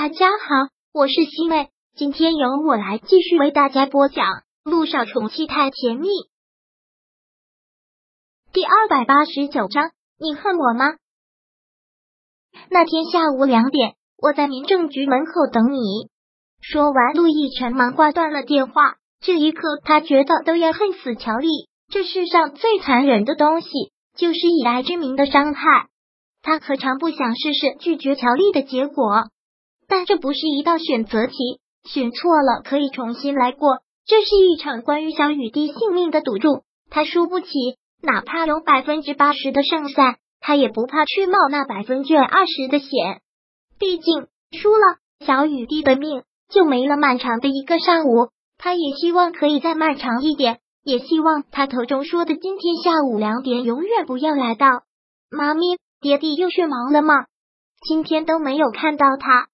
大家好，我是西妹，今天由我来继续为大家播讲《路上宠妻太甜蜜》第二百八十九章。你恨我吗？那天下午两点，我在民政局门口等你。说完，陆亦辰忙挂断了电话。这一刻，他觉得都要恨死乔丽。这世上最残忍的东西，就是以爱之名的伤害。他何尝不想试试拒绝乔丽的结果？但这不是一道选择题，选错了可以重新来过。这是一场关于小雨滴性命的赌注，他输不起，哪怕有百分之八十的胜算，他也不怕去冒那百分之二十的险。毕竟输了，小雨滴的命就没了。漫长的一个上午，他也希望可以再漫长一点，也希望他口中说的今天下午两点永远不要来到。妈咪，爹地又去忙了吗？今天都没有看到他。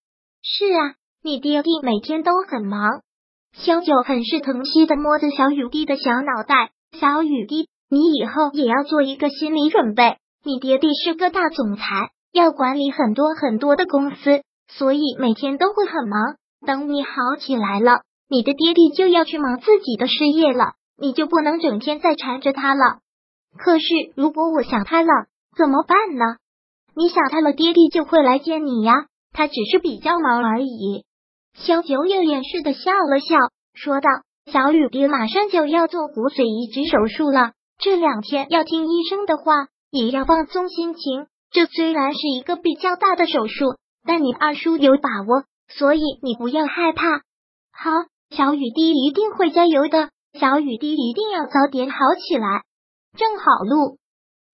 是啊，你爹地每天都很忙。萧九很是疼惜的摸着小雨滴的小脑袋，小雨滴，你以后也要做一个心理准备。你爹地是个大总裁，要管理很多很多的公司，所以每天都会很忙。等你好起来了，你的爹地就要去忙自己的事业了，你就不能整天再缠着他了。可是如果我想他了，怎么办呢？你想他了，爹地就会来见你呀。他只是比较忙而已。萧九有掩饰的笑了笑，说道：“小雨滴马上就要做骨髓移植手术了，这两天要听医生的话，也要放松心情。这虽然是一个比较大的手术，但你二叔有把握，所以你不要害怕。好，小雨滴一定会加油的。小雨滴一定要早点好起来。”正好，路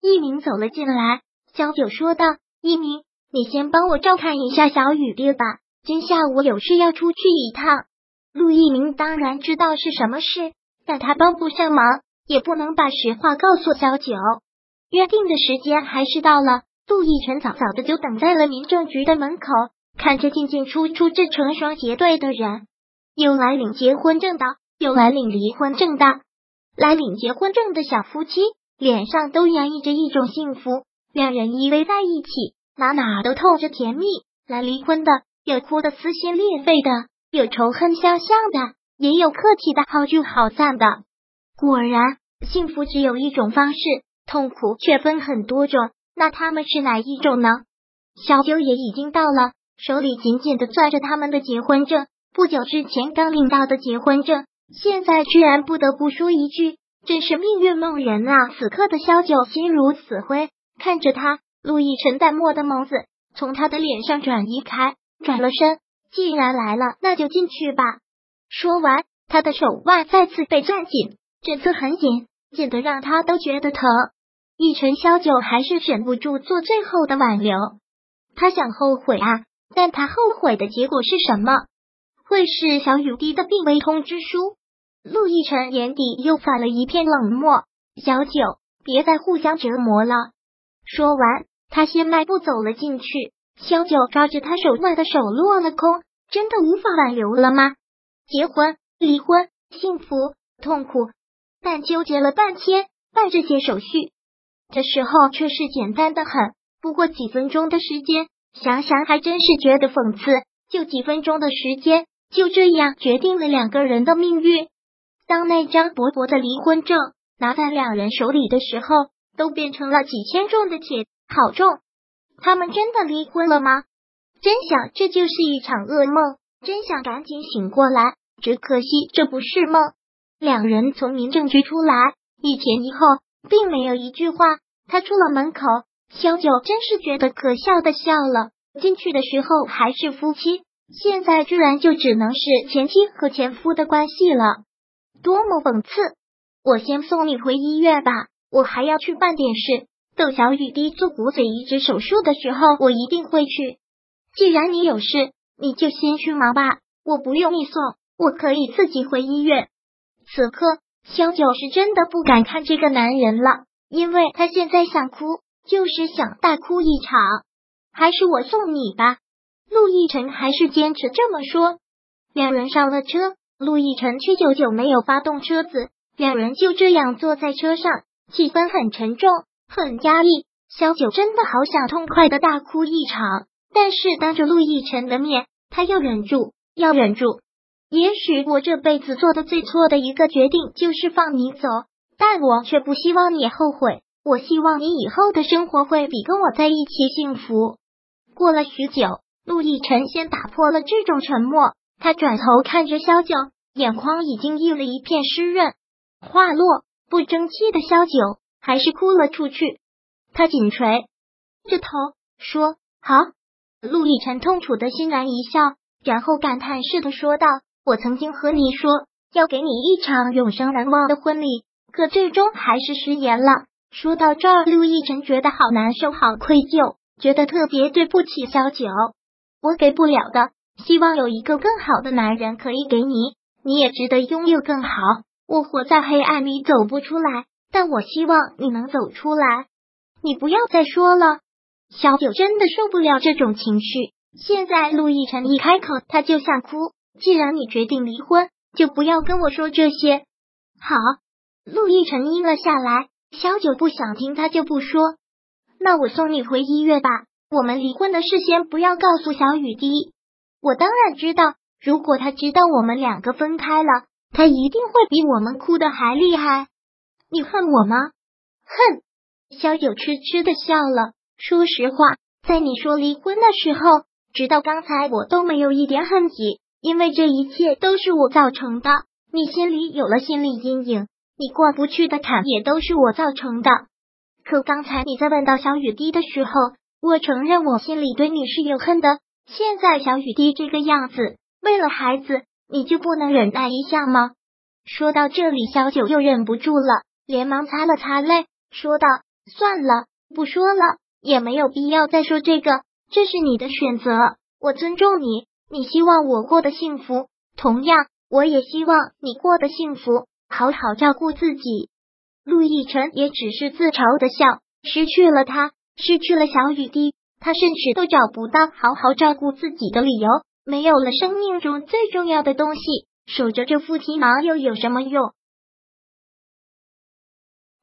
一鸣走了进来，萧九说道：“一鸣。”你先帮我照看一下小雨滴吧，今下午有事要出去一趟。陆一鸣当然知道是什么事，但他帮不上忙，也不能把实话告诉小九。约定的时间还是到了，陆亦辰早早的就等在了民政局的门口，看着进进出出这成双结对的人，有来领结婚证的，有来领离婚证的。来领结婚证的小夫妻脸上都洋溢着一种幸福，两人依偎在一起。哪哪都透着甜蜜。来离婚的，有哭得撕心裂肺的，有仇恨相向的，也有客气的好聚好散的。果然，幸福只有一种方式，痛苦却分很多种。那他们是哪一种呢？小九也已经到了，手里紧紧的攥着他们的结婚证。不久之前刚领到的结婚证，现在居然不得不说一句，真是命运弄人啊！此刻的萧九心如死灰，看着他。陆亦辰淡漠的眸子从他的脸上转移开，转了身。既然来了，那就进去吧。说完，他的手腕再次被攥紧，这次很紧，紧的让他都觉得疼。亦辰萧九还是忍不住做最后的挽留。他想后悔啊，但他后悔的结果是什么？会是小雨滴的病危通知书？陆亦辰眼底又泛了一片冷漠。小九，别再互相折磨了。说完。他先迈步走了进去，萧九抓着他手腕的手落了空。真的无法挽留了吗？结婚、离婚、幸福、痛苦，但纠结了半天，办这些手续，这时候却是简单的很。不过几分钟的时间，想想还真是觉得讽刺。就几分钟的时间，就这样决定了两个人的命运。当那张薄薄的离婚证拿在两人手里的时候，都变成了几千重的铁。好重！他们真的离婚了吗？真想这就是一场噩梦，真想赶紧醒过来。只可惜这不是梦。两人从民政局出来，一前一后，并没有一句话。他出了门口，萧九真是觉得可笑的笑了。进去的时候还是夫妻，现在居然就只能是前妻和前夫的关系了，多么讽刺！我先送你回医院吧，我还要去办点事。等小雨滴做骨髓移植手术的时候，我一定会去。既然你有事，你就先去忙吧，我不用你送，我可以自己回医院。此刻，萧九是真的不敢看这个男人了，因为他现在想哭，就是想大哭一场。还是我送你吧，陆亦辰还是坚持这么说。两人上了车，陆亦辰却久久没有发动车子，两人就这样坐在车上，气氛很沉重。很压抑，萧九真的好想痛快的大哭一场，但是当着陆亦辰的面，他要忍住，要忍住。也许我这辈子做的最错的一个决定就是放你走，但我却不希望你后悔。我希望你以后的生活会比跟我在一起幸福。过了许久，陆亦辰先打破了这种沉默，他转头看着萧九，眼眶已经溢了一片湿润。话落，不争气的萧九还是哭了出去。他紧垂着头说：“好。”陆亦辰痛楚的欣然一笑，然后感叹似的说道：“我曾经和你说要给你一场永生难忘的婚礼，可最终还是食言了。”说到这儿，陆亦辰觉得好难受，好愧疚，觉得特别对不起萧九。我给不了的，希望有一个更好的男人可以给你，你也值得拥有更好。我活在黑暗里走不出来，但我希望你能走出来。你不要再说了。小九真的受不了这种情绪。现在陆亦辰一开口，他就想哭。既然你决定离婚，就不要跟我说这些。好，陆亦辰应了下来。小九不想听，他就不说。那我送你回医院吧。我们离婚的事先不要告诉小雨滴。我当然知道，如果他知道我们两个分开了，他一定会比我们哭的还厉害。你恨我吗？恨。小九痴痴的笑了。说实话，在你说离婚的时候，直到刚才我都没有一点恨意，因为这一切都是我造成的。你心里有了心理阴影，你过不去的坎也都是我造成的。可刚才你在问到小雨滴的时候，我承认我心里对你是有恨的。现在小雨滴这个样子，为了孩子，你就不能忍耐一下吗？说到这里，小九又忍不住了，连忙擦了擦泪，说道：“算了，不说了。”也没有必要再说这个，这是你的选择，我尊重你。你希望我过得幸福，同样，我也希望你过得幸福，好好照顾自己。陆亦辰也只是自嘲的笑，失去了他，失去了小雨滴，他甚至都找不到好好照顾自己的理由。没有了生命中最重要的东西，守着这副皮毛又有什么用？